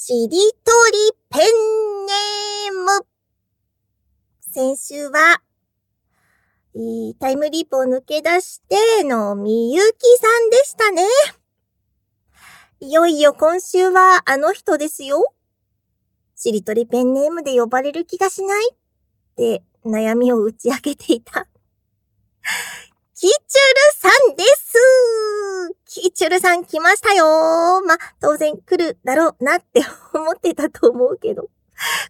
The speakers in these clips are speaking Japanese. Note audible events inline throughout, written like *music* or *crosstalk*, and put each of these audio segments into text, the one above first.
しりとりペンネーム。先週は、タイムリープを抜け出してのみゆきさんでしたね。いよいよ今週はあの人ですよ。しりとりペンネームで呼ばれる気がしないって悩みを打ち明けていた。キチュルさんですキチュルさん来ましたよま、当然来るだろうなって思ってたと思うけど。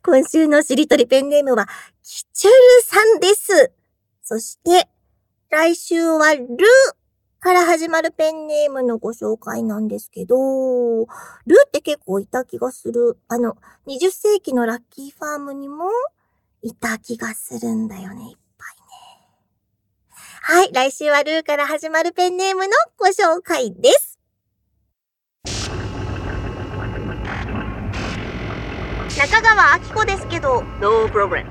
今週のしりとりペンネームは、キチュルさんです。そして、来週はルから始まるペンネームのご紹介なんですけど、ルって結構いた気がする。あの、20世紀のラッキーファームにもいた気がするんだよね。はい、来週はルーから始まるペンネームのご紹介です。中川明子ですけど、No problem.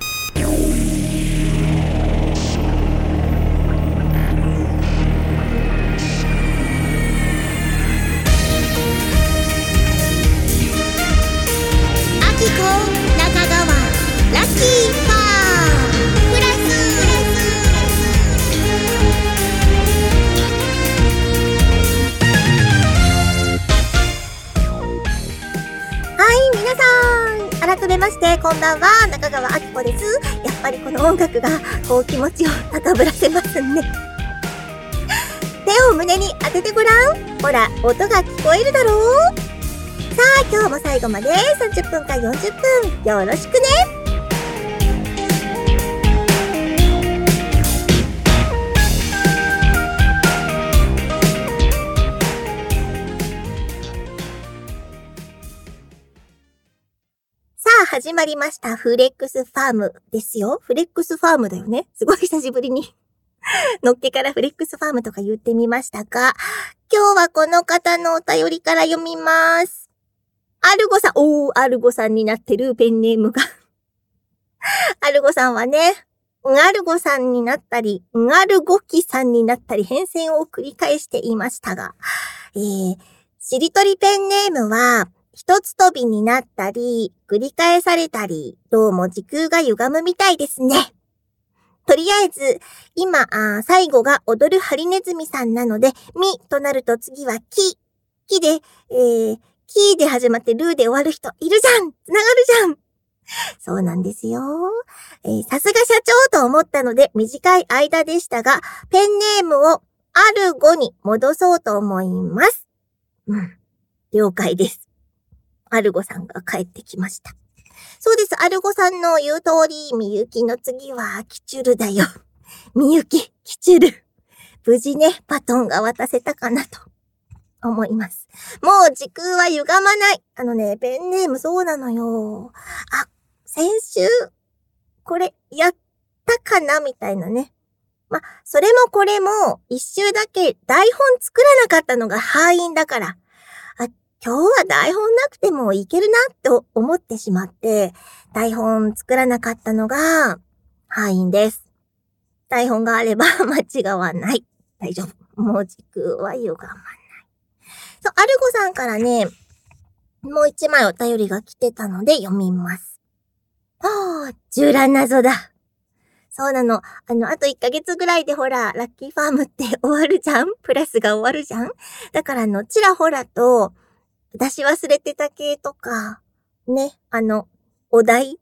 改めまして、こんばんは、中川明子です。やっぱりこの音楽が、こう気持ちを高ぶらせますね。手を胸に当ててごらん。ほら、音が聞こえるだろうさあ、今日も最後まで30分か40分、よろしくね始まりました。フレックスファームですよ。フレックスファームだよね。すごい久しぶりに *laughs* のっけからフレックスファームとか言ってみましたが、今日はこの方のお便りから読みます。アルゴさん、おー、アルゴさんになってるペンネームが *laughs* アルゴさんはね、アルゴさんになったり、アルゴキさんになったり変遷を繰り返していましたが、えー、しりとりペンネームは、一つ飛びになったり、繰り返されたり、どうも時空が歪むみたいですね。とりあえず、今、あ最後が踊るハリネズミさんなので、みとなると次はき、きで、えー、きで始まってルーで終わる人いるじゃんつながるじゃんそうなんですよ。えー、さすが社長と思ったので短い間でしたが、ペンネームをある語に戻そうと思います。うん。了解です。アルゴさんが帰ってきました。そうです。アルゴさんの言う通り、みゆきの次は、キチュルだよ。みゆき、キチュル。無事ね、バトンが渡せたかなと思います。もう時空は歪まない。あのね、ペンネームそうなのよ。あ、先週、これ、やったかなみたいなね。ま、それもこれも、一周だけ台本作らなかったのが敗因だから。今日は台本なくてもいけるなと思ってしまって、台本作らなかったのが敗因です。台本があれば間違わない。大丈夫。もう時空は歪まない。そう、アルゴさんからね、もう一枚お便りが来てたので読みます。ああ、ジュラ謎だ。そうなの。あの、あと1ヶ月ぐらいでほら、ラッキーファームって終わるじゃん？プラスが終わるじゃん？だからあの、ちらほらと、出し忘れてた系とか、ね、あの、お題？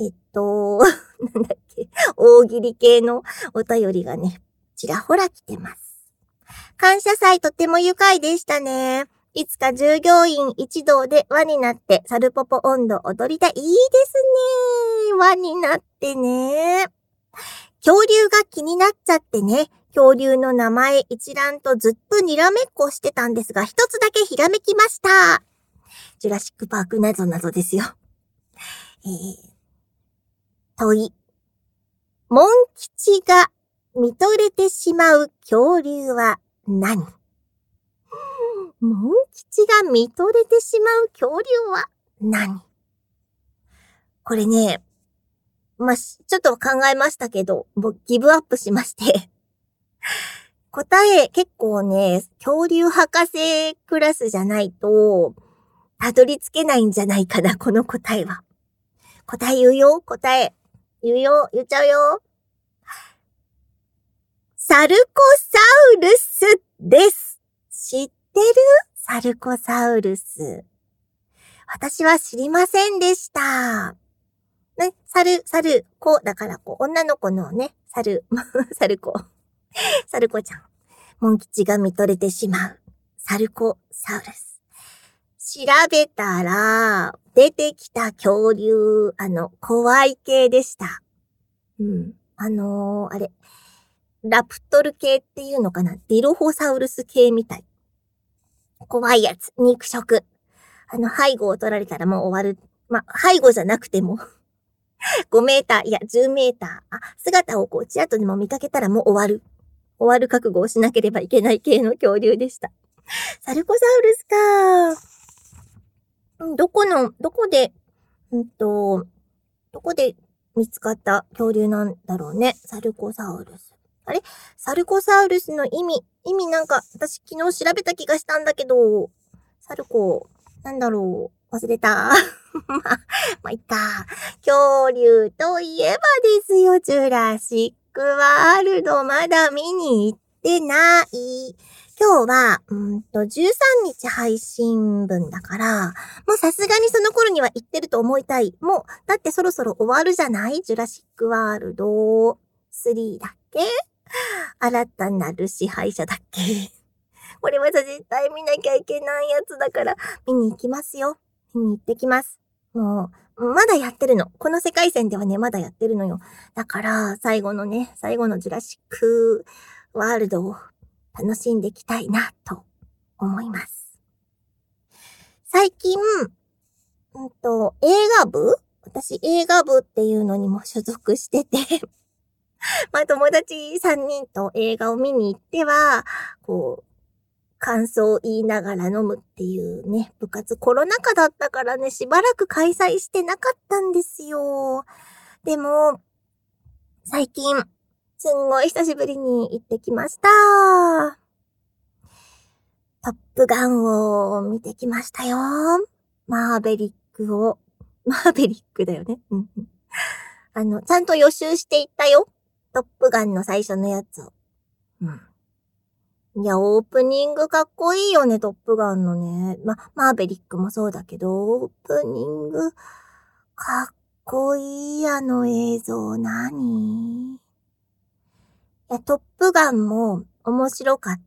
えっと、*laughs* なんだっけ、大喜利系のお便りがね、ちらほら来てます。感謝祭とても愉快でしたね。いつか従業員一同で輪になってサルポポ温度踊りたい。いいですね。輪になってね。恐竜が気になっちゃってね。恐竜の名前一覧とずっとにらめっこしてたんですが、一つだけひらめきました。ジュラシックパークなぞなぞですよ。えー、問い。モン吉が見とれてしまう恐竜は何？モン吉が見とれてしまう恐竜は何？これね、まあ、ちょっと考えましたけど、もうギブアップしまして答え結構ね、恐竜博士クラスじゃないと、たどり着けないんじゃないかな、この答えは。答え言うよ、答え。言うよ、言っちゃうよ。サルコサウルスです。知ってる？サルコサウルス。私は知りませんでした。ね、サル、サル、子だからこう、女の子のね、サル、*laughs* サル子。*laughs* サルコちゃん。モン吉が見とれてしまう。サルコサウルス。調べたら、出てきた恐竜、あの、怖い系でした。うん。あのー、あれ、ラプトル系っていうのかな？ディロホサウルス系みたい。怖いやつ、肉食。あの、背後を取られたらもう終わる。ま背後じゃなくても *laughs* 5メーター、いや、10メーター。あ、姿をこう、ちらっとでも見かけたらもう終わる。終わる覚悟をしなければいけない系の恐竜でした。サルコサウルスか。どこの、どこで、うんと、どこで見つかった恐竜なんだろうね。サルコサウルス。あれ？サルコサウルスの意味、意味なんか、私昨日調べた気がしたんだけど、サルコ、なんだろう？忘れた。*laughs* まあ、まあ、いった。恐竜といえばですよ、ジュラシッククワールドまだ見に行ってない。今日は、うんと、13日配信分だから、もうさすがにその頃には行ってると思いたい。もう、だってそろそろ終わるじゃない？ジュラシックワールド3だっけ？新たなる支配者だっけ？*laughs* これはさ、絶対見なきゃいけないやつだから、見に行きますよ。見に行ってきます。もう、まだやってるの。この世界線ではね、まだやってるのよ。だから、最後のね、最後のジュラシックワールドを楽しんでいきたいなと思います。最近、うんと、映画部？私映画部っていうのにも所属してて *laughs* まあ友達3人と映画を見に行っては、こう、感想を言いながら飲むっていうね、部活コロナ禍だったからね、しばらく開催してなかったんですよ。でも、最近、すんごい久しぶりに行ってきました。トップガンを見てきましたよ。マーベリックを。マーベリックだよね。あの、ちゃんと予習していったよ。トップガンの最初のやつを。うん。いや、オープニングかっこいいよね、トップガンのね。ま、マーベリックもそうだけど、オープニング、かっこいいあの映像何？いや、トップガンも面白かっ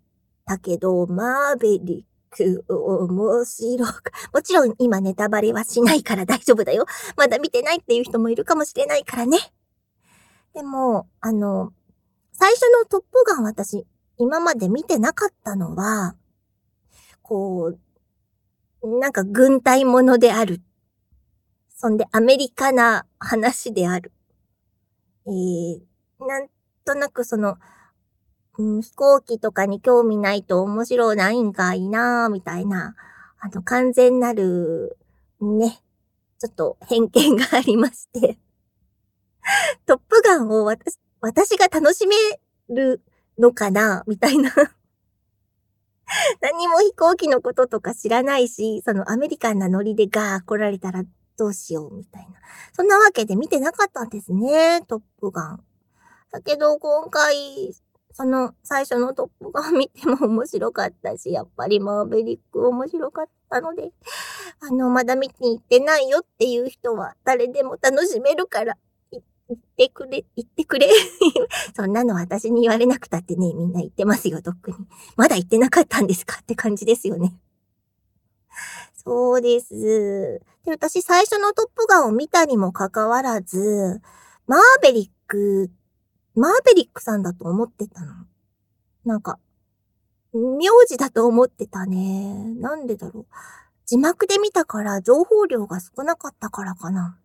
たけど、マーベリック面白か、もちろん今ネタバレはしないから大丈夫だよ。まだ見てないっていう人もいるかもしれないからね。でも、あの、最初のトップガン私、今まで見てなかったのは、こう、なんか軍隊ものである。そんでアメリカな話である。えー、なんとなくその、うん、飛行機とかに興味ないと面白ないんかいなーみたいな、あの、完全なる、ね、ちょっと偏見がありましてトップガンを私、私が楽しめるのかな？みたいな *laughs* 何も飛行機のこととか知らないし、そのアメリカンなノリでガー来られたらどうしようみたいな。そんなわけで見てなかったんですね、トップガン。だけど今回、その最初のトップガン *laughs* 見ても面白かったし、やっぱりマーベリック面白かったので、あの、まだ見に行ってないよっていう人は誰でも楽しめるから、言ってくれ、言ってくれ。*laughs* そんなの私に言われなくたってね、みんな言ってますよ、特に。まだ言ってなかったんですかって感じですよね。*laughs* そうです。で、私最初のトップガンを見たにもかかわらず、マーベリックマーベリックさんだと思ってたの。なんか、名字だと思ってたね。なんでだろう。字幕で見たから情報量が少なかったからかな。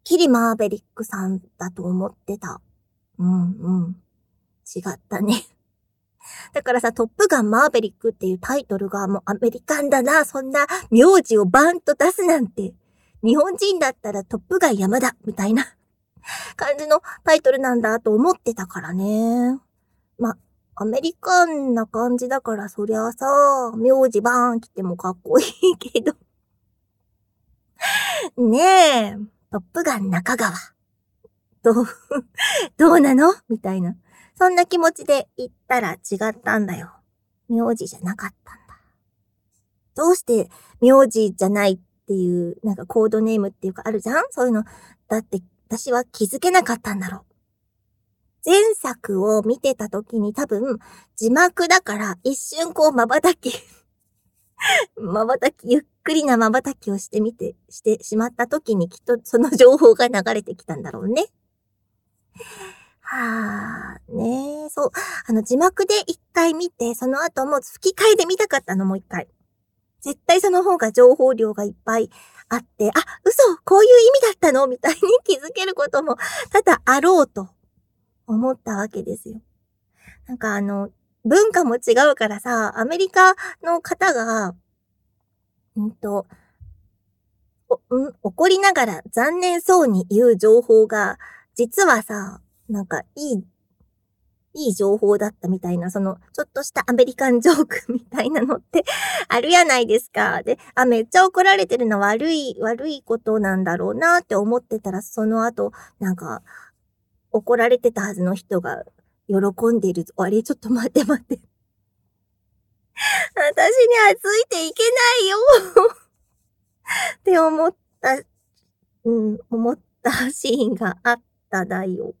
っきりマーベリックさんだと思ってた。うんうん。違ったね。*laughs* だからさ、トップガンマーベリックっていうタイトルがもうアメリカンだな、そんな名字をバンと出すなんて。日本人だったらトップガン山田みたいな感じのタイトルなんだと思ってたからね。ま、アメリカンな感じだからそりゃさ、名字バーン来てもかっこいいけど。ねえ、トップガン中川。どう、*laughs* どうなの？みたいな。そんな気持ちで言ったら違ったんだよ。名字じゃなかったんだ。どうして名字じゃないっていう、なんかコードネームっていうかあるじゃん？そういうの。だって私は気づけなかったんだろう。前作を見てた時に多分字幕だから一瞬こう瞬き瞬き、*laughs* ゆっくりな瞬きをしてみて、してしまった時にきっとその情報が流れてきたんだろうね。はあ、ねえ、そう。あの字幕で一回見て、その後も吹き替えで見たかったの、もう一回。絶対その方が情報量がいっぱいあって、あ、嘘こういう意味だったの？みたいに気づけることもただあろうと思ったわけですよ。なんかあの、文化も違うからさ、アメリカの方が、うんと、うん、怒りながら残念そうに言う情報が、実はさ、なんかいい、いい情報だったみたいな、その、ちょっとしたアメリカンジョークみたいなのって *laughs* あるやないですか。で、あ、めっちゃ怒られてるの悪い、悪いことなんだろうなって思ってたら、その後、なんか、怒られてたはずの人が喜んでる。あれちょっと待って待って。私にはついていけないよ *laughs* って思った、うん、思った *laughs* シーンがあっただよ。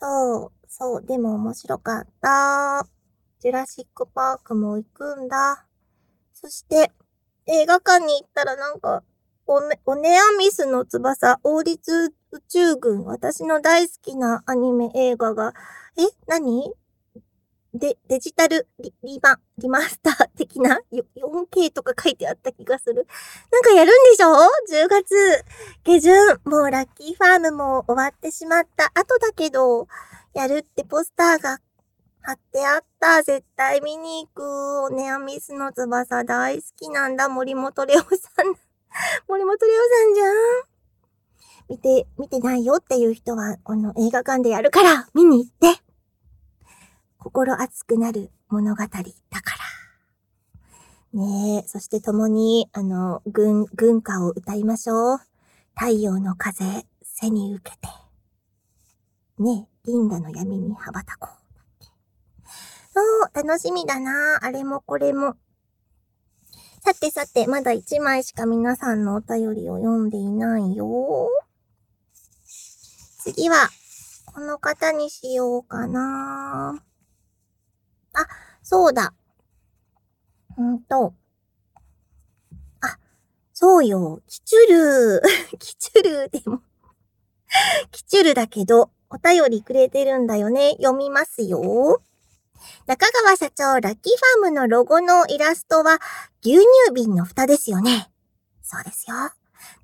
そう、そう、でも面白かった。ジュラシックパークも行くんだ。そして、映画館に行ったらなんか、オネオネアミスの翼、王立宇宙軍、私の大好きなアニメ映画が、え何？で、デジタルリリマ、リマスター的な 4K とか書いてあった気がする。なんかやるんでしょ ?10 月下旬。もうラッキーファームも終わってしまった後だけど、やるってポスターが貼ってあった。絶対見に行く。オネアミスの翼大好きなんだ。森本レオさん。*laughs* 森本レオさんじゃん。見て、見てないよっていう人は、この映画館でやるから、見に行って。心熱くなる物語だから。ねえ、そして共に、あの、軍、軍歌を歌いましょう。太陽の風、背に受けて。ねえ、銀河の闇に羽ばたこう。そう、楽しみだなあれもこれも。さてさて、まだ1枚しか皆さんのお便りを読んでいないよ。次は、この方にしようかな。あ、そうだ。うんと。あ、そうよ。キチュルー。*laughs* キチュルーでも *laughs* キチュルだけど、お便りくれてるんだよね。読みますよ。中川社長、ラッキーファームのロゴのイラストは牛乳瓶の蓋ですよね。そうですよ。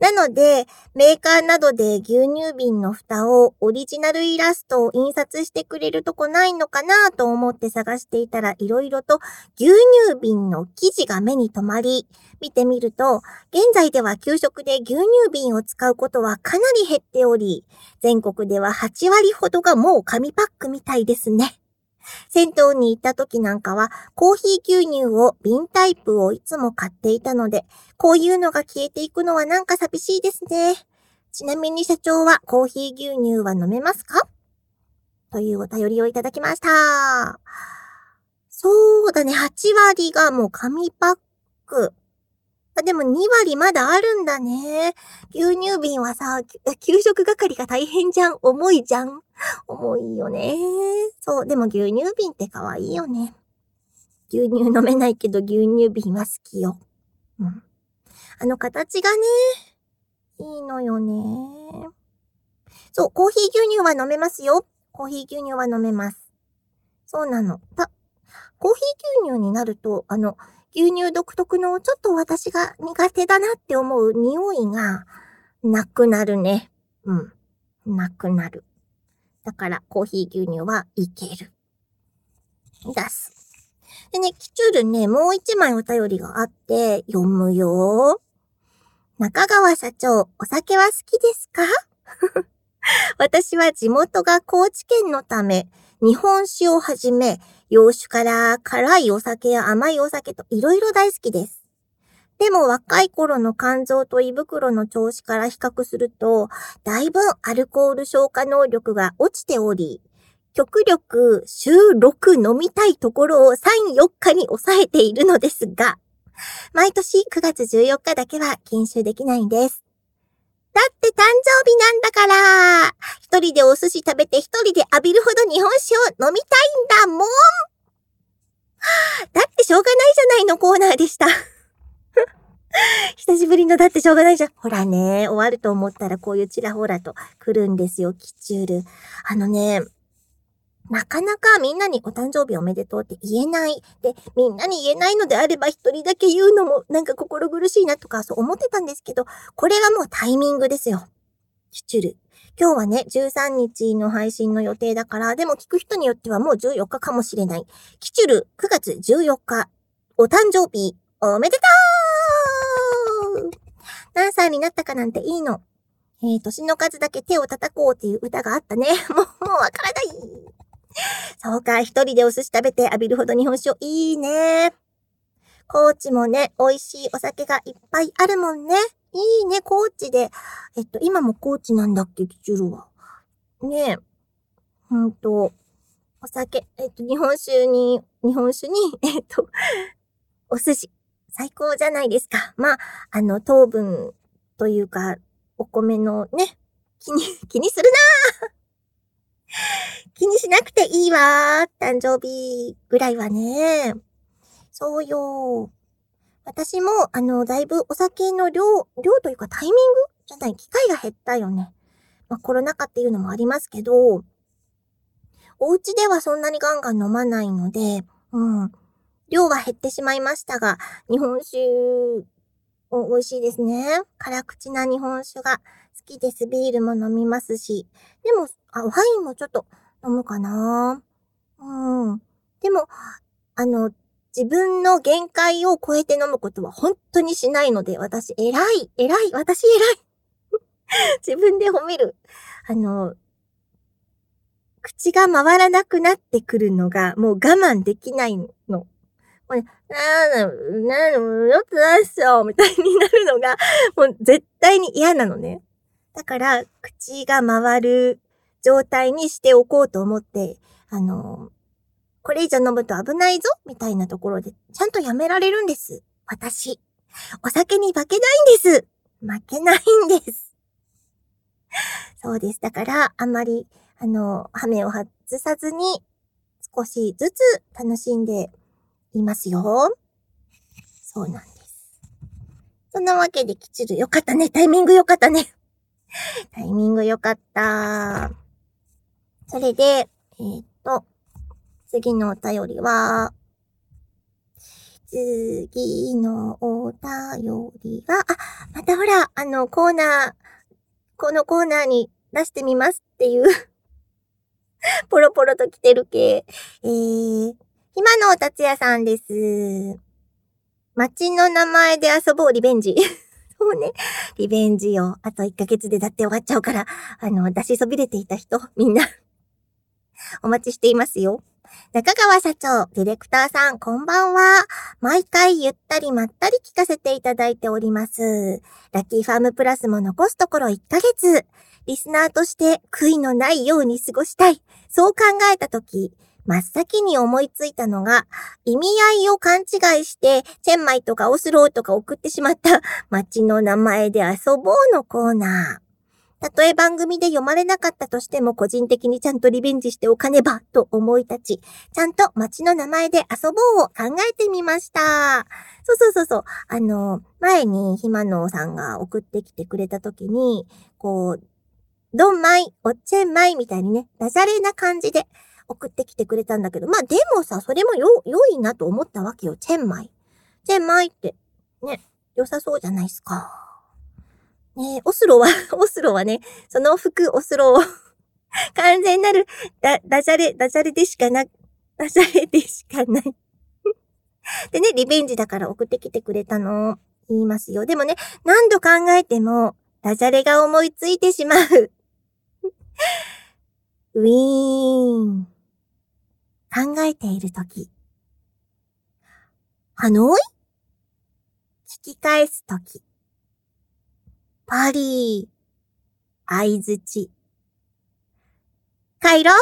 なので、メーカーなどで牛乳瓶の蓋をオリジナルイラストを印刷してくれるとこないのかなと思って探していたらいろいろと牛乳瓶の生地が目に留まり、見てみると、現在では給食で牛乳瓶を使うことはかなり減っており、全国では8割ほどがもう紙パックみたいですね。銭湯に行った時なんかは、コーヒー牛乳を瓶タイプをいつも買っていたので、こういうのが消えていくのはなんか寂しいですね。ちなみに社長はコーヒー牛乳は飲めますか？というお便りをいただきました。そうだね、8割がもう紙パック。あ、でも2割まだあるんだね。牛乳瓶はさ、給食係が大変じゃん。重いじゃん。重いよね。そう、でも牛乳瓶って可愛いよね。牛乳飲めないけど牛乳瓶は好きよ。うん。あの形がね、いいのよね。そう、コーヒー牛乳は飲めますよ。コーヒー牛乳は飲めます。そうなの。た、コーヒー牛乳になると、あの、牛乳独特のちょっと私が苦手だなって思う匂いがなくなるね。うん。なくなる。だからコーヒー牛乳はいける。出す。でね、キチュールね、もう一枚お便りがあって読むよ。中川社長、お酒は好きですか？*laughs* 私は地元が高知県のため、日本酒をはじめ、洋酒から辛いお酒や甘いお酒といろいろ大好きです。でも若い頃の肝臓と胃袋の調子から比較すると、だいぶアルコール消化能力が落ちており、極力週6飲みたいところを3、4日に抑えているのですが、毎年9月14日だけは禁酒できないんです。だって誕生日なんだから一人でお寿司食べて一人で浴びるほど日本酒を飲みたいんだもんだってしょうがないじゃないのコーナーでした。*laughs* 久しぶりのだってしょうがないじゃん。ほらね、終わると思ったらこういうちらほらと来るんですよ、キチュール。あのね、なかなかみんなにお誕生日おめでとうって言えない。で、みんなに言えないのであれば一人だけ言うのもなんか心苦しいなとかそう思ってたんですけど、これがもうタイミングですよ。キチュル。今日はね、13日の配信の予定だから、でも聞く人によってはもう14日かもしれない。キチュル9月14日、お誕生日、おめでとう何歳になったかなんていいの。えー、年の数だけ手を叩こうっていう歌があったね。もう、もうわからない。そうか、一人でお寿司食べて浴びるほど日本酒をいいね。高知もね、美味しいお酒がいっぱいあるもんね。いいね、高知で。えっと、今も高知なんだっけ、キチュルは。ねえ。ほんと、お酒、えっと、日本酒に、日本酒に、*laughs* えっと、お寿司。最高じゃないですか。まあ、あの、糖分というか、お米のね、気に、気にするなぁ気にしなくていいわ誕生日ぐらいはね。そうよ。私も、あの、だいぶお酒の量、量というかタイミングじゃない、機会が減ったよね。まあ、コロナ禍っていうのもありますけど、お家ではそんなにガンガン飲まないので、うん。量は減ってしまいましたが、日本酒、美味しいですね。辛口な日本酒が好きです。ビールも飲みますし。でも、あ、ワインもちょっと飲むかなうん。でも、あの、自分の限界を超えて飲むことは本当にしないので、私、偉い、偉い、私偉い。*laughs* 自分で褒める。あの、口が回らなくなってくるのが、もう我慢できないの。もうね、なーの、なー、よくないっすよ、みたいになるのが、もう絶対に嫌なのね。だから、口が回る状態にしておこうと思って、あの、これ以上飲むと危ないぞみたいなところで、ちゃんとやめられるんです。私。お酒に負けないんです。負けないんです。そうです。だから、あんまり、あの、ハメを外さずに、少しずつ楽しんでいますよ。そうなんです。そんなわけで、きちるよかったね。タイミングよかったね。タイミングよかった。それで、えー、っと、次のお便りは、次のお便りは、あ、またほら、あの、コーナー、このコーナーに出してみますっていう *laughs* ポロポロと来てる系。えー、今の達也さんです。街の名前で遊ぼうリベンジ。*laughs* そうね。リベンジを、あと1ヶ月でだって終わっちゃうから、あの、出しそびれていた人、みんなお待ちしていますよ。中川社長、ディレクターさん、こんばんは。毎回ゆったりまったり聞かせていただいております。ラッキーファームプラスも残すところ1ヶ月。リスナーとして悔いのないように過ごしたい。そう考えたとき、真っ先に思いついたのが、意味合いを勘違いして、チェンマイとかオスローとか送ってしまった街の名前で遊ぼうのコーナー。たとえ番組で読まれなかったとしても個人的にちゃんとリベンジしておかねばと思い立ち、ちゃんと街の名前で遊ぼうを考えてみました。そうそうそうそう。あの、前にひまのさんが送ってきてくれた時に、こう、ドンマイ、おっちェンマイみたいにね、ダジャレな感じで送ってきてくれたんだけど、まあでもさ、それもよ、良いなと思ったわけよ。チェンマイ。チェンマイって、ね、良さそうじゃないですか。ねオスロは、*laughs* オスロはね、その服、オスロを *laughs* 完全なる、ダ、ダジャレ、ダジャレでしかな、ダジャレでしかない *laughs* でね、リベンジだから送ってきてくれたの、言いますよ。でもね、何度考えても、ダジャレが思いついてしまうウィーン。考えているとき。ハノイ？聞き返すとき。パリー。相づち。帰ろう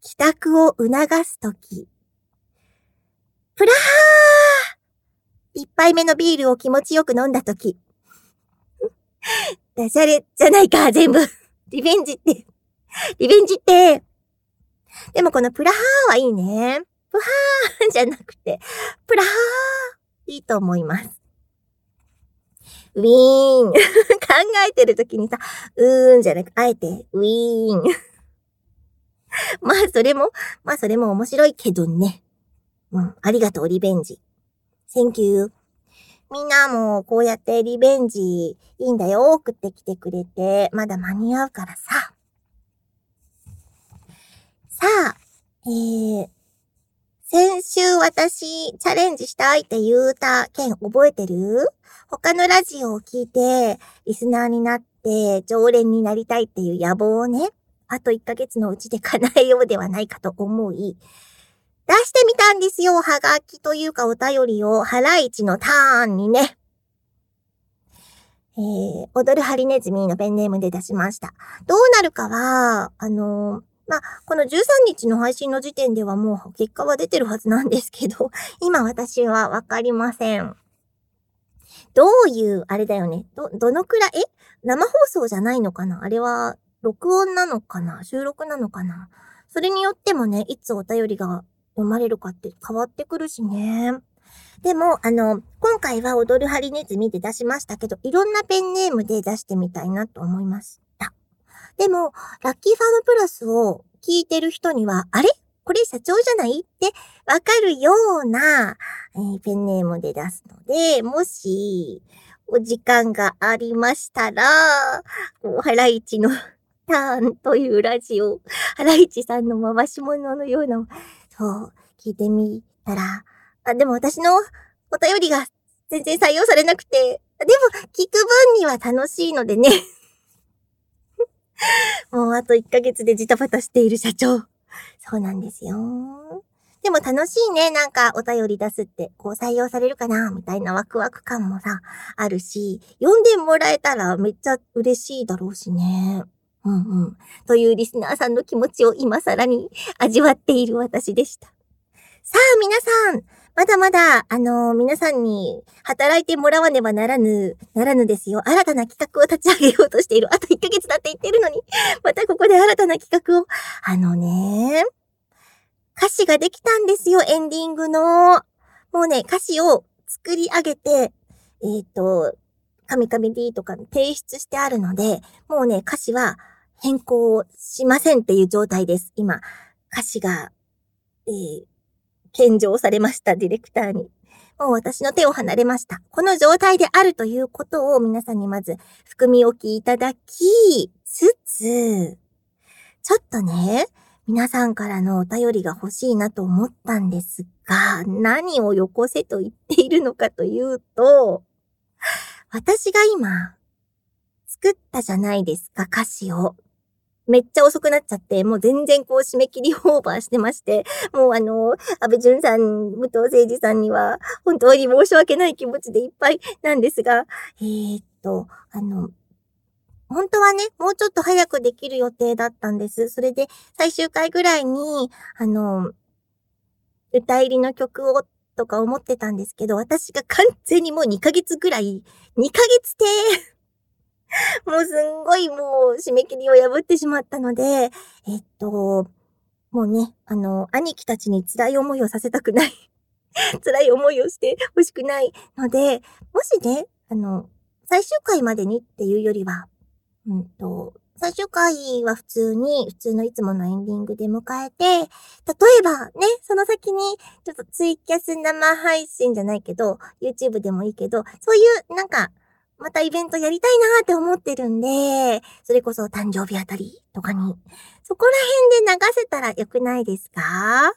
帰宅を促すとき。プラハー一杯目のビールを気持ちよく飲んだとき。ダジャレじゃないか、全部。リベンジって。リベンジって。でもこのプラハーはいいね。プハーじゃなくて、プラハーいいと思います。ウィーン *laughs* 考えてるときにさ、うーんじゃなく、あえて、ウィーン *laughs* まあ、それも、まあ、それも面白いけどね。うん、ありがとう、リベンジ。Thank you. みんなもこうやってリベンジいいんだよ、送ってきてくれて、まだ間に合うからさ。さあ、えー、先週私チャレンジしたいって言うた件覚えてる？他のラジオを聞いて、リスナーになって常連になりたいっていう野望をね、あと1ヶ月のうちで叶えようではないかと思い、出してみたんですよ。はがきというかお便りを、ハライチのターンにね。えー、踊るハリネズミのペンネームで出しました。どうなるかは、あのーまあ、この13日の配信の時点ではもう結果は出てるはずなんですけど、*laughs* 今私はわかりません。どういう、あれだよね。ど、どのくらい、え？生放送じゃないのかな？あれは、録音なのかな？収録なのかな？それによってもね、いつお便りが読まれるかって変わってくるしね。でも、あの、今回は踊るハリネズミで出しましたけど、いろんなペンネームで出してみたいなと思います。でも、ラッキーファームプラスを聞いてる人には、あれ？これ社長じゃない？ってわかるような、えー、ペンネームで出すので、もし、お時間がありましたら、ハライチのターンというラジオ、ハライチさんの回し物のような、そう、聞いてみたら、あ、でも私のお便りが全然採用されなくて、でも聞く分には楽しいのでね。*laughs* もうあと1ヶ月でジタバタしている社長。そうなんですよ。でも楽しいね。なんかお便り出すって、こう採用されるかなみたいなワクワク感もさ、あるし、読んでもらえたらめっちゃ嬉しいだろうしね。うんうん。というリスナーさんの気持ちを今更に味わっている私でした。さあ皆さん、まだまだ、あのー、皆さんに働いてもらわねばならぬ、ならぬですよ。新たな企画を立ち上げようとしている。あと1ヶ月だって言ってるのに、またここで新たな企画を。あのね、歌詞ができたんですよ、エンディングの。もうね、歌詞を作り上げて、えっ、ー、と、カミカミ D とか提出してあるので、もうね、歌詞は変更しませんっていう状態です。今、歌詞が、えー、献上されました、ディレクターに。もう私の手を離れました。この状態であるということを皆さんにまず含み置きいただきつつ、ちょっとね、皆さんからのお便りが欲しいなと思ったんですが、何をよこせと言っているのかというと、私が今、作ったじゃないですか、歌詞を。めっちゃ遅くなっちゃって、もう全然こう締め切りオーバーしてまして、もうあの、安倍淳さん、武藤誠二さんには、本当に申し訳ない気持ちでいっぱいなんですが、えー、っと、あの、本当はね、もうちょっと早くできる予定だったんです。それで、最終回ぐらいに、あの、歌入りの曲をとか思ってたんですけど、私が完全にもう2ヶ月ぐらい、2ヶ月て *laughs* もうすんごいもう締め切りを破ってしまったので、えっと、もうね、あの、兄貴たちに辛い思いをさせたくない *laughs* 辛い思いをしてほしくないので、もしね、あの、最終回までにっていうよりは、うんと、最終回は普通に、普通のいつものエンディングで迎えて、例えばね、その先に、ちょっとツイキャス生配信じゃないけど、YouTube でもいいけど、そういうなんか、またイベントやりたいなーって思ってるんで、それこそ誕生日あたりとかに、そこら辺で流せたらよくないですか？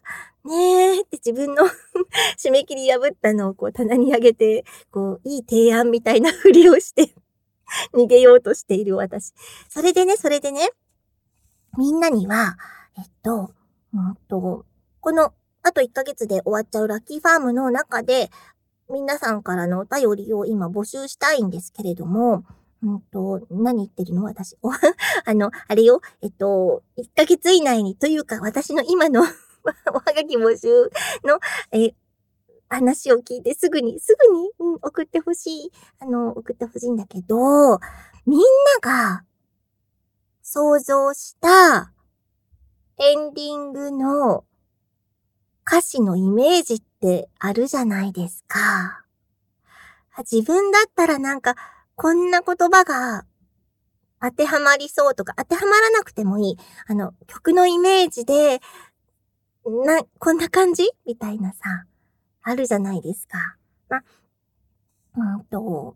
ねえって自分の *laughs* 締め切り破ったのをこう棚に上げて、こう、いい提案みたいなふりをして *laughs* 逃げようとしている私。それでね、それでね、みんなには、えっと、うんと、この、あと1ヶ月で終わっちゃうラッキーファームの中で、皆さんからのお便りを今募集したいんですけれども、うんと、何言ってるの？私。*laughs* あの、あれよ、えっと、1ヶ月以内に、というか私の今の *laughs* おはがき募集の、え、話を聞いてすぐに、すぐに、うん、送ってほしい、あの、送ってほしいんだけど、みんなが想像したエンディングの歌詞のイメージってあるじゃないですか。自分だったらなんか、こんな言葉が当てはまりそうとか、当てはまらなくてもいい。あの、曲のイメージで、な、こんな感じ？みたいなさ、あるじゃないですか。ま、うんと、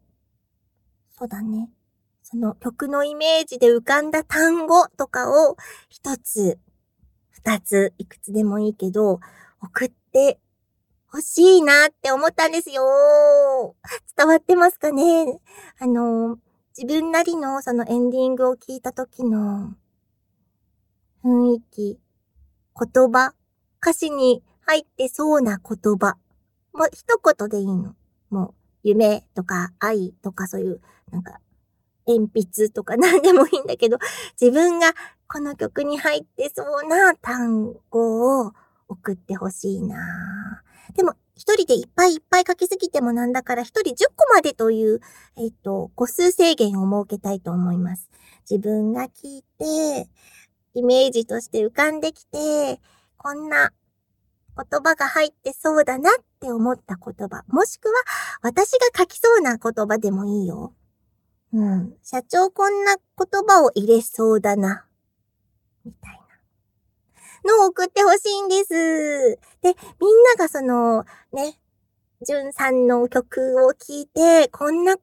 そうだね。その曲のイメージで浮かんだ単語とかを一つ、二つ、いくつでもいいけど、送って欲しいなって思ったんですよ。伝わってますかね？あの、自分なりのそのエンディングを聞いた時の雰囲気、言葉、歌詞に入ってそうな言葉。もう一言でいいの。もう、夢とか愛とかそういう、なんか、鉛筆とか *laughs* 何でもいいんだけど、自分がこの曲に入ってそうな単語を送ってほしいなでも、一人でいっぱいいっぱい書きすぎてもなんだから一人10個までという、えっと、個数制限を設けたいと思います。自分が聞いて、イメージとして浮かんできて、こんな言葉が入ってそうだなって思った言葉。もしくは、私が書きそうな言葉でもいいよ。うん。社長こんな言葉を入れそうだな。みたいな。のを送ってほしいんです。で、みんながその、ね、じゅんさんの曲を聴いて、こんな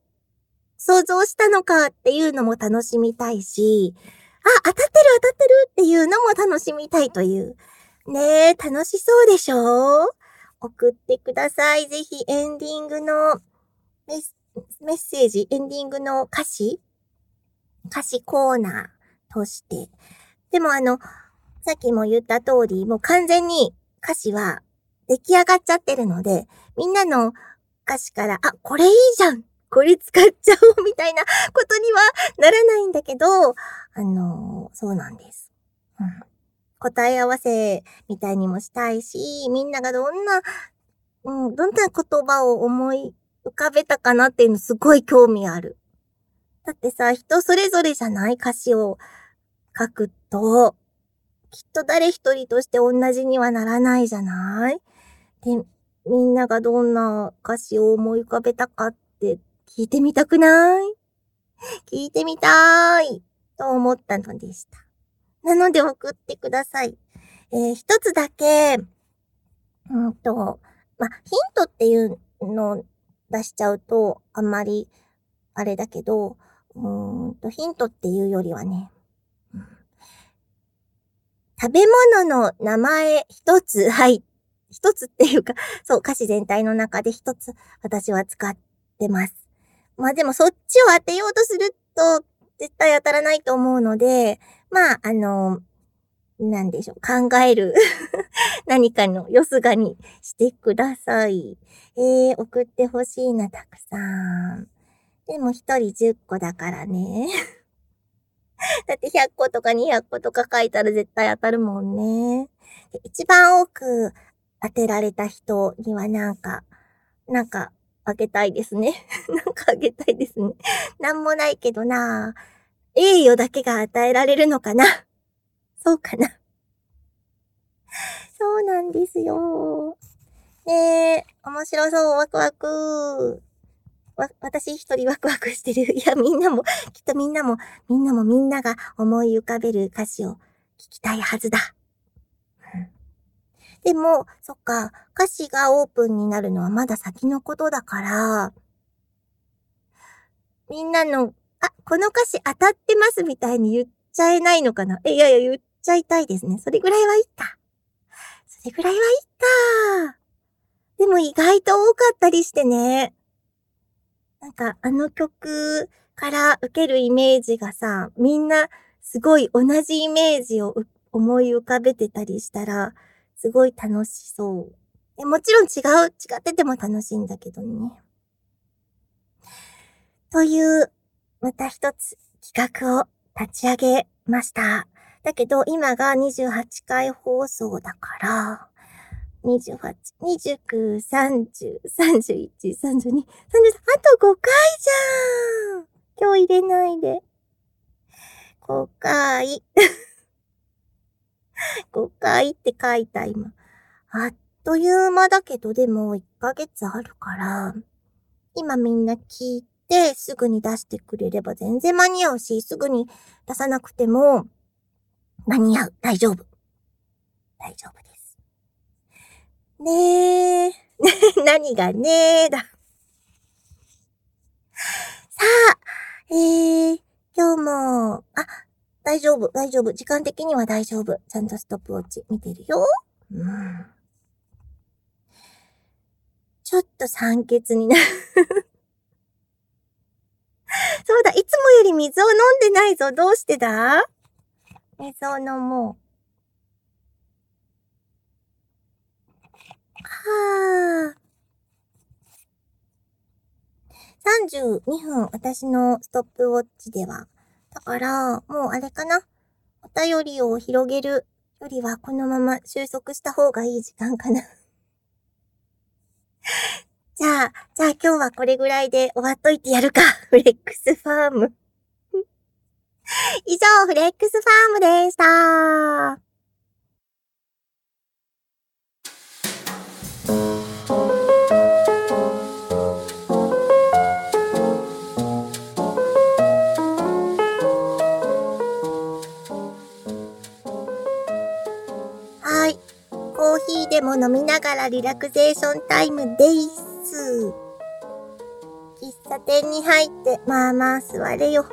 想像したのかっていうのも楽しみたいし、あ、当たってる当たってるっていうのも楽しみたいという。ねえ、楽しそうでしょ？送ってください。ぜひエンディングのメッセージ、エンディングの歌詞？歌詞コーナーとして。でもあの、さっきも言った通り、もう完全に歌詞は出来上がっちゃってるので、みんなの歌詞から、あ、これいいじゃんこれ使っちゃおうみたいなことにはならないんだけど、あのそうなんです。うん答え合わせみたいにもしたいし、みんながどんな、うん、どんな言葉を思い浮かべたかなっていうのすごい興味ある。だってさ、人それぞれじゃない歌詞を書くと、きっと誰一人として同じにはならないじゃない？で、みんながどんな歌詞を思い浮かべたかって聞いてみたくない？聞いてみたいと思ったのでした。なので送ってください。えー、一つだけ、うんと、まヒントっていうのを出しちゃうと、あんまり、あれだけど、うんと、ヒントっていうよりはね、食べ物の名前一つ、はい。一つっていうか、*laughs* そう、歌詞全体の中で一つ私は使ってます。まあでもそっちを当てようとすると、絶対当たらないと思うので、まあ、あの、なんでしょう、考える *laughs* 何かのよすがにしてください。えー、送ってほしいな、たくさん。でも一人10個だからね。*laughs* だって100個とか200個とか書いたら絶対当たるもんね。一番多く当てられた人にはなんか、なんかあげたいですね。*laughs* なんかあげたいですね。なんもないけどな。栄誉だけが与えられるのかなそうかなそうなんですよ。ねえ、面白そう、ワクワク。わ、私一人ワクワクしてる。*laughs* いや、みんなも、きっとみんなも、みんなもみんなが思い浮かべる歌詞を聞きたいはずだ。でも、そっか、歌詞がオープンになるのはまだ先のことだから、みんなのあ、この歌詞当たってますみたいに言っちゃえないのかな？え、いやいや、言っちゃいたいですね。それぐらいはいいか。それぐらいはいいか。でも意外と多かったりしてね。なんか、あの曲から受けるイメージがさ、みんなすごい同じイメージを思い浮かべてたりしたら、すごい楽しそう。もちろん違う、違ってても楽しいんだけどね。という、また一つ企画を立ち上げました。だけど、今が28回放送だから、28、29、30、31、32、33、あと5回じゃん今日入れないで。5回。*laughs* 5回って書いた今。あっという間だけど、でも1ヶ月あるから、今みんな聞いてすぐに出してくれれば全然間に合うし、すぐに出さなくても間に合う。大丈夫。大丈夫です。ねえ。*laughs* 何がねえだ。さあ、えー、今日も、あ、大丈夫、大丈夫。時間的には大丈夫。ちゃんとストップウォッチ見てるよ。うん。ちょっと酸欠になる。*laughs* そうだ、いつもより水を飲んでないぞ。どうしてだ？水を飲もう。はあ。32分、私のストップウォッチでは。だから、もうあれかな。お便りを広げるよりは、このまま収束した方がいい時間かな。*laughs* じゃあ、じゃあ今日はこれぐらいで終わっといてやるか。*laughs* フレックスファーム。*laughs* 以上、フレックスファームでした。ーでも飲みながらリラクゼーションタイムです。喫茶店に入って、まあまあ座れよ。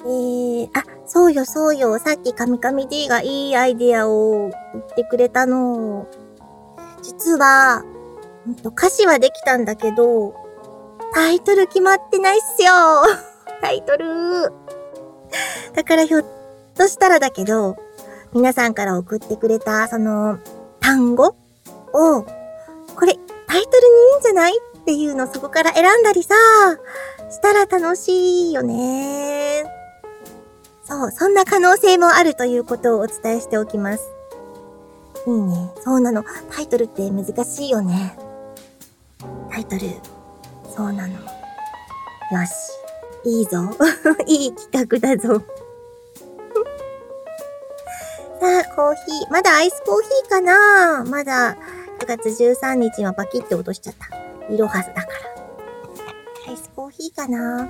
えー、あ、そうよそうよ。さっきカミカミ D がいいアイディアを言ってくれたの。実は、うんと歌詞はできたんだけど、タイトル決まってないっすよ。タイトル。だからひょっとしたらだけど、皆さんから送ってくれた、その、単語を、これ、タイトルにいいんじゃないっていうのをそこから選んだりさ、したら楽しいよね。そう、そんな可能性もあるということをお伝えしておきます。いいね。そうなの。タイトルって難しいよね。タイトル。そうなの。よし。いいぞ。*laughs* いい企画だぞ。あ、コーヒー。まだアイスコーヒーかなまだ9月13日はパキって落としちゃった。いろはずだから。アイスコーヒーかな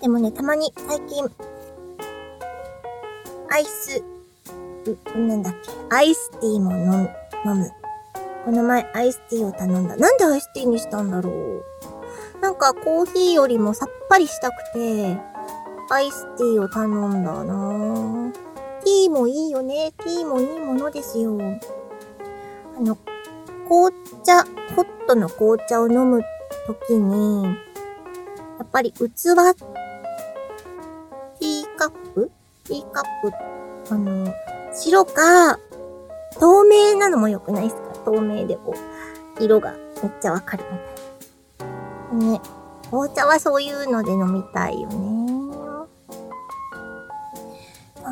でもね、たまに最近、アイス、う、なんだっけ、アイスティーも飲む、飲む。この前アイスティーを頼んだ。なんでアイスティーにしたんだろうなんかコーヒーよりもさっぱりしたくて、アイスティーを頼んだなティーもいいよね。ティーもいいものですよ。あの、紅茶、ホットの紅茶を飲むときに、やっぱり器、ティーカップ？ティーカップ、あの、白か、透明なのも良くないですか？透明でこう、色がめっちゃわかるみたいな。ね。紅茶はそういうので飲みたいよね。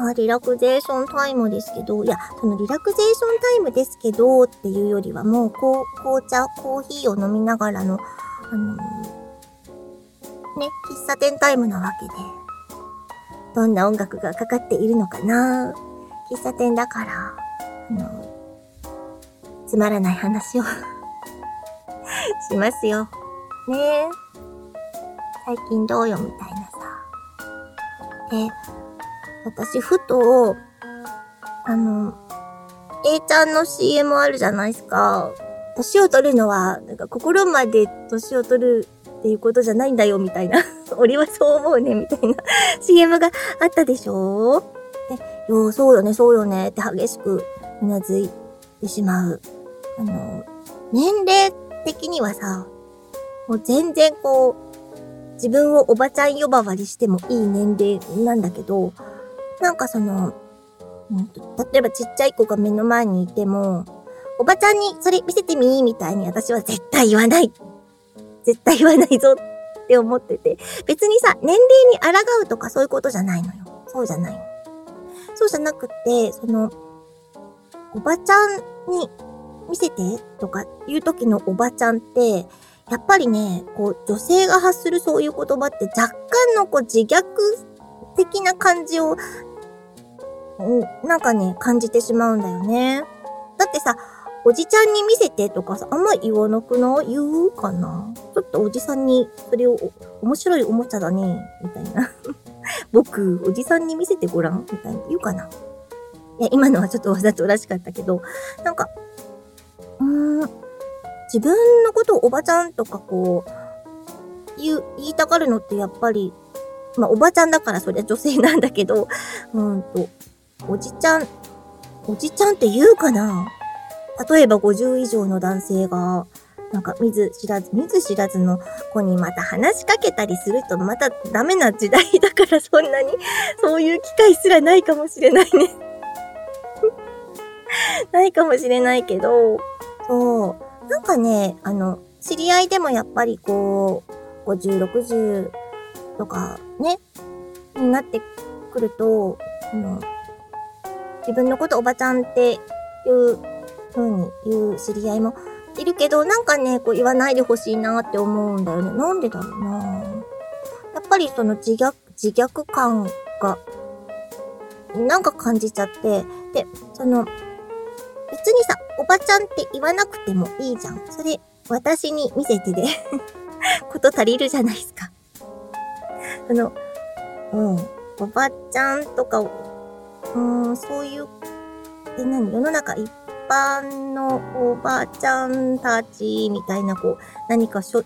まあ、リラクゼーションタイムですけど、いや、そのリラクゼーションタイムですけどっていうよりはもう、こう、紅茶、コーヒーを飲みながらの、あのーね、喫茶店タイムなわけで、どんな音楽がかかっているのかな喫茶店だから、あの、つまらない話を *laughs* しますよ。ねえ。最近どうよみたいなさ。で、私ふと、あの、A ちゃんの CM あるじゃないですか。年を取るのは、なんか心まで年を取るっていうことじゃないんだよ、みたいな。*laughs* 俺はそう思うね、みたいな CM があったでしょ？で、よそうよね、そうよね、って激しくうなずいてしまう。あの、年齢的にはさ、もう全然こう、自分をおばちゃん呼ばわりしてもいい年齢なんだけど、なんかその、例えばちっちゃい子が目の前にいても、おばちゃんにそれ見せてみーみたいに私は絶対言わない。絶対言わないぞって思ってて。別にさ、年齢に抗うとかそういうことじゃないのよ。そうじゃない。そうじゃなくて、その、おばちゃんに見せてとか言う時のおばちゃんって、やっぱりね、こう、女性が発するそういう言葉って若干のこう自虐的な感じを、なんかね、感じてしまうんだよね。だってさ、おじちゃんに見せてとかさ、あんま言わなくない？言うかな？ちょっとおじさんに、それを、面白いおもちゃだね、みたいな。*laughs* 僕、おじさんに見せてごらんみたいな言うかな？いや、今のはちょっとわざとらしかったけど、なんか、うーん、自分のことをおばちゃんとかこう、言、言いたがるのってやっぱり、まあ、おばちゃんだからそりゃ女性なんだけど、うんと、おじちゃん、おじちゃんって言うかな？例えば50以上の男性が、なんか見ず知らず、見ず知らずの子にまた話しかけたりするとまたダメな時代だからそんなに、そういう機会すらないかもしれないね *laughs* ないかもしれないけど、そう。なんかね、あの、知り合いでもやっぱりこう、50、60とかね、になってくると、あの、自分のことおばちゃんっていう風に言う知り合いもいるけど、なんかね、こう言わないでほしいなって思うんだよね。なんでだろうなやっぱりその自虐、自虐感が、なんか感じちゃって、で、その、別にさ、おばちゃんって言わなくてもいいじゃん。それ、私に見せてで *laughs* こと足りるじゃないですか。その、うん、おばちゃんとか、うん、そういう、え、何世の中一般のおばあちゃんたちみたいな、こう、何かしょ、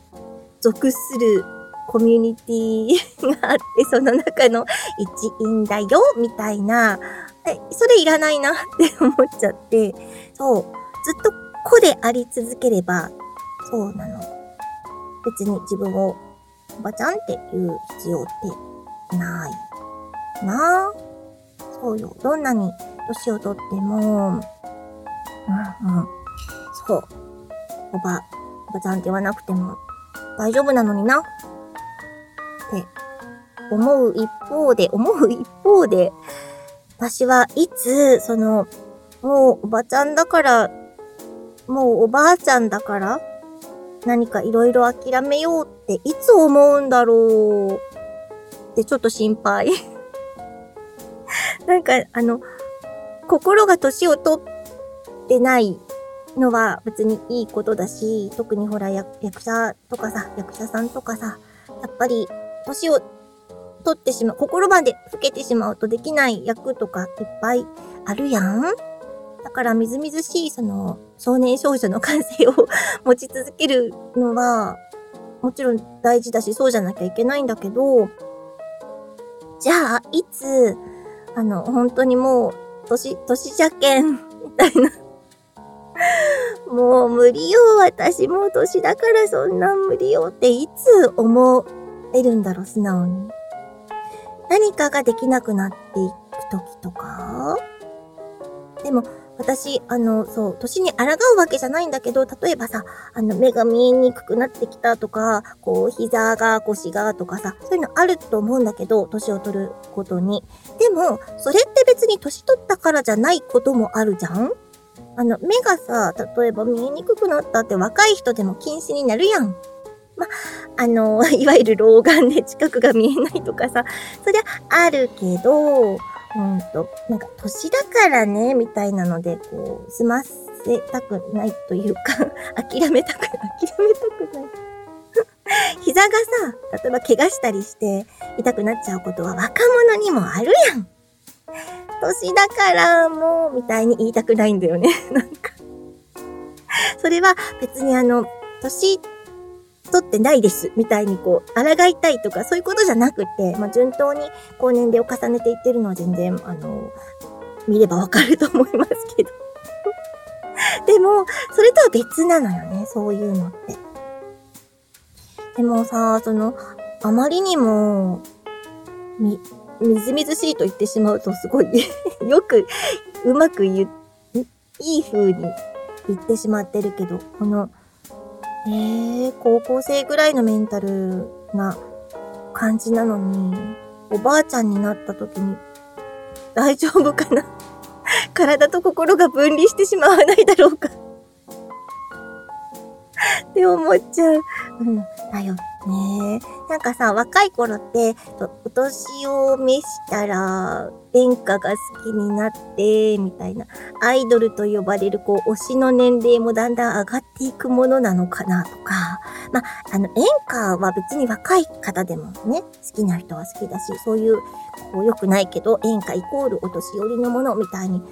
属するコミュニティがあって、その中の一員だよ、みたいな、え、それいらないなって思っちゃって、そう、ずっと子であり続ければ、そうなの。別に自分をおばちゃんって言う必要ってない。なあ。そうよ。どんなに年をとっても、うんうん。そう。おば、おばちゃんって言わなくても大丈夫なのにな。って思う一方で、思う一方で、私はいつ、その、もうおばちゃんだから、もうおばあちゃんだから、何かいろいろ諦めようっていつ思うんだろうってちょっと心配。なんか、あの、心が年を取ってないのは別にいいことだし、特にほら役者とかさ、役者さんとかさ、やっぱり年を取ってしまう、心まで老けてしまうとできない役とかいっぱいあるやん。だからみずみずしいその少年少女の感性を *laughs* 持ち続けるのはもちろん大事だしそうじゃなきゃいけないんだけど、じゃあいつ、あの、本当にもう、年、年じゃけん、みたいな。*laughs* もう無理よ、私もう年だからそんな無理よっていつ思えるんだろう、素直に。何かができなくなっていくときとか？でも、私、あの、そう、年に抗うわけじゃないんだけど、例えばさ、あの、目が見えにくくなってきたとか、こう、膝が、腰がとかさ、そういうのあると思うんだけど、年を取ることに。でも、それって別に年取ったからじゃないこともあるじゃん？あの、目がさ、例えば見えにくくなったって若い人でも禁止になるやん。ま、あの、*laughs* いわゆる老眼で近くが見えないとかさ、そりゃあるけど、うんと、なんか年だからね、みたいなので、こう、済ませたくないというか *laughs* 諦めたく、諦めたくない *laughs* 膝がさ、例えば怪我したりして痛くなっちゃうことは若者にもあるやん。年だからもう、みたいに言いたくないんだよね。*laughs* なんかそれは別にあの、年取ってないです、みたいにこう、抗いたいとか、そういうことじゃなくて、まあ、順当に、こう、年齢を重ねていってるのは全然、あの、見ればわかると思いますけど。*laughs* でも、それとは別なのよね、そういうのって。でもさ、その、あまりにも、み、みずみずしいと言ってしまうとすごい *laughs* よく、うまく言、いい風に言ってしまってるけど、この、えー、高校生ぐらいのメンタルな感じなのに、おばあちゃんになった時に、大丈夫かな？*laughs* 体と心が分離してしまわないだろうか？*laughs* って思っちゃう。うん、だよね。なんかさ、若い頃って、お年を召したら、演歌が好きになって、みたいな、アイドルと呼ばれる、こう、推しの年齢もだんだん上がっていくものなのかなとか、まあ、あの、演歌は別に若い方でもね、好きな人は好きだし、そういう、こう、良くないけど、演歌イコールお年寄りのものみたいに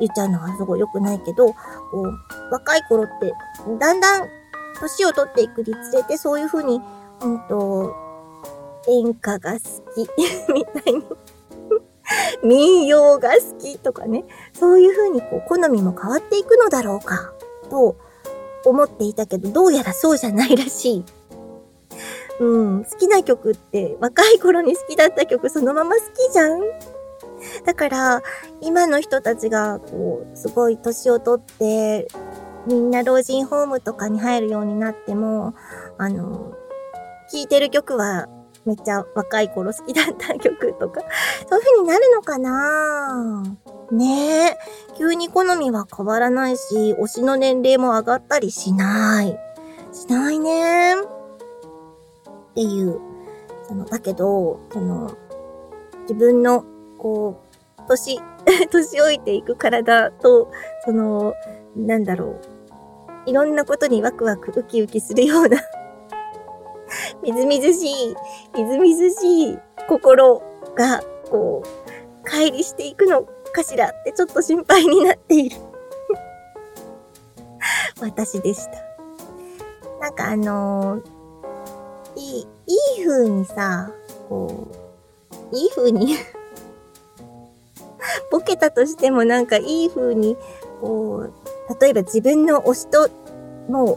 言っちゃうのはすごい良くないけど、こう、若い頃って、だんだん年を取っていくにつれて、そういうふうに、うんと、演歌が好き *laughs* みたいに。*laughs* 民謡が好きとかね、そういうふうにこう、好みも変わっていくのだろうか、と思っていたけど、どうやらそうじゃないらしい。うん、好きな曲って若い頃に好きだった曲そのまま好きじゃん。だから、今の人たちが、こう、すごい年をとって、みんな老人ホームとかに入るようになっても、あの、聴いてる曲はめっちゃ若い頃好きだった曲とか、*laughs* そういう風になるのかな？ねえ。急に好みは変わらないし、推しの年齢も上がったりしない。しないねっていう。その、だけど、その、自分の、こう、年、*laughs* 年老いていく体と、その、なんだろう。いろんなことにワクワクウキウキするような *laughs* みずみずしい、みずみずしい心が、こう、乖離していくのかしらってちょっと心配になっている *laughs* 私でした。なんかあのー、いい、いい風にさ、こう、いい風に *laughs* ボケたとしてもなんかいい風に、こう、例えば自分の推しとも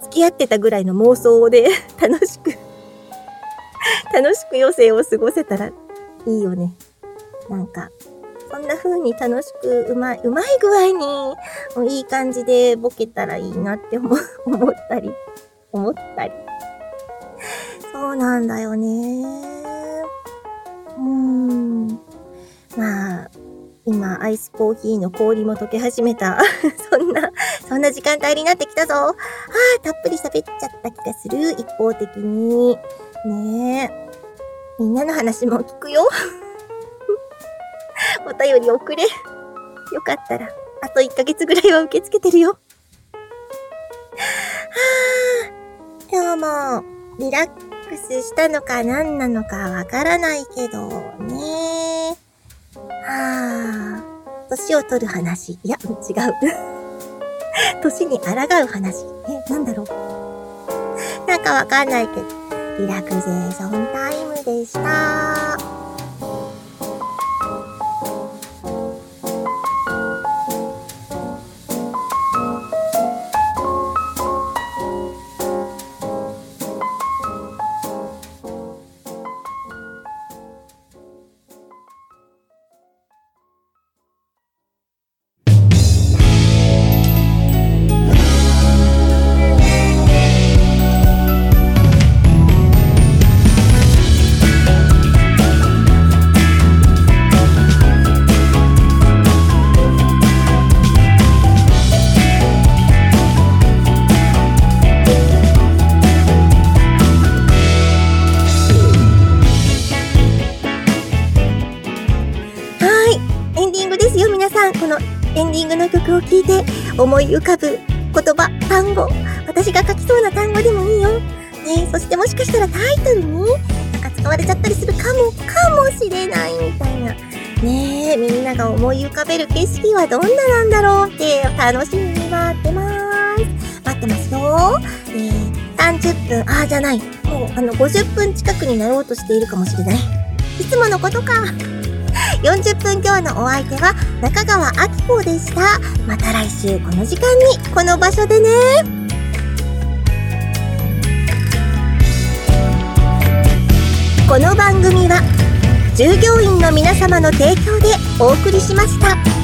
う付き合ってたぐらいの妄想で *laughs* 楽しく *laughs* 楽しく余生を過ごせたらいいよね。なんか、そんな風に楽しくうまい、うまい具合にいい感じでボケたらいいなって思 *laughs* 思ったり、思ったり。そうなんだよね。うーん。まあ、今、アイスコーヒーの氷も溶け始めた。*laughs* そんな、そんな時間帯になってきたぞ。ああ、たっぷり喋っちゃった気がする。一方的に。ねえ。みんなの話も聞くよ。*laughs* お便り送れ。よかったら、あと1ヶ月ぐらいは受け付けてるよ。はあ、今日もリラックスしたのか何なのかわからないけどね。ああ、年を取る話。いや、違う。*laughs* 年に抗う話。え、なんだろう。なんかわかんないけど、リラクゼーションタイムでした。思い浮かぶ言葉、単語、私が書きそうな単語でもいいよ。ねそしてもしかしたらタイトルになんか使われちゃったりするかも、かもしれないみたいな。ねえ、みんなが思い浮かべる景色はどんななんだろうって楽しみに待ってます。待ってますよ。えー、30分、ああじゃない。もうあの50分近くになろうとしているかもしれない。いつものことか。40分今日のお相手は中川明子でした。また来週この時間にこの場所でね。この番組は従業員の皆様の提供でお送りしました。